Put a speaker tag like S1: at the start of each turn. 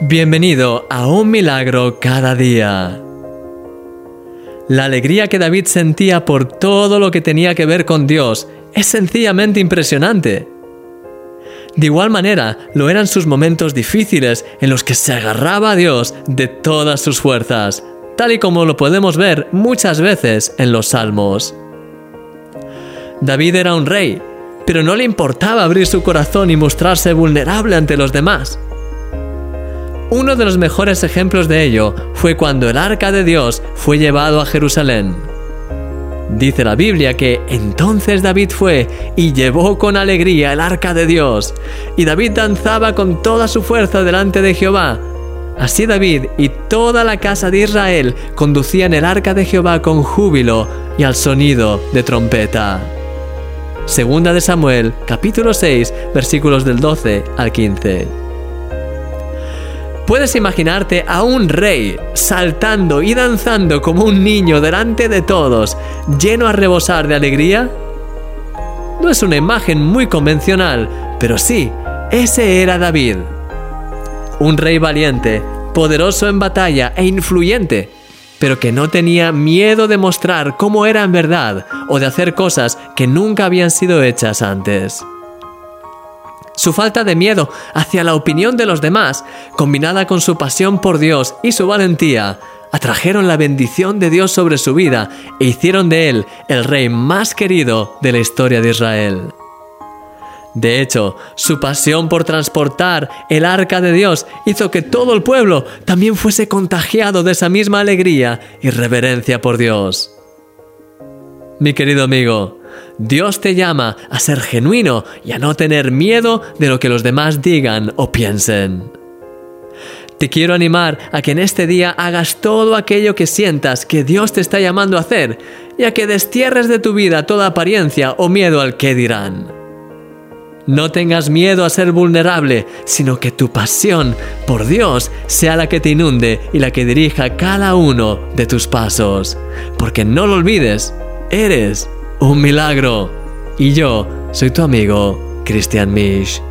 S1: Bienvenido a un milagro cada día. La alegría que David sentía por todo lo que tenía que ver con Dios es sencillamente impresionante. De igual manera, lo eran sus momentos difíciles en los que se agarraba a Dios de todas sus fuerzas, tal y como lo podemos ver muchas veces en los salmos. David era un rey, pero no le importaba abrir su corazón y mostrarse vulnerable ante los demás. Uno de los mejores ejemplos de ello fue cuando el arca de Dios fue llevado a Jerusalén. Dice la Biblia que entonces David fue y llevó con alegría el arca de Dios, y David danzaba con toda su fuerza delante de Jehová. Así David y toda la casa de Israel conducían el arca de Jehová con júbilo y al sonido de trompeta. Segunda de Samuel, capítulo 6, versículos del 12 al 15. ¿Puedes imaginarte a un rey saltando y danzando como un niño delante de todos, lleno a rebosar de alegría? No es una imagen muy convencional, pero sí, ese era David. Un rey valiente, poderoso en batalla e influyente, pero que no tenía miedo de mostrar cómo era en verdad o de hacer cosas que nunca habían sido hechas antes. Su falta de miedo hacia la opinión de los demás, combinada con su pasión por Dios y su valentía, atrajeron la bendición de Dios sobre su vida e hicieron de él el rey más querido de la historia de Israel. De hecho, su pasión por transportar el arca de Dios hizo que todo el pueblo también fuese contagiado de esa misma alegría y reverencia por Dios. Mi querido amigo, Dios te llama a ser genuino y a no tener miedo de lo que los demás digan o piensen. Te quiero animar a que en este día hagas todo aquello que sientas que Dios te está llamando a hacer y a que destierres de tu vida toda apariencia o miedo al que dirán. No tengas miedo a ser vulnerable, sino que tu pasión por Dios sea la que te inunde y la que dirija cada uno de tus pasos. Porque no lo olvides, eres un milagro. Y yo soy tu amigo, Christian Misch.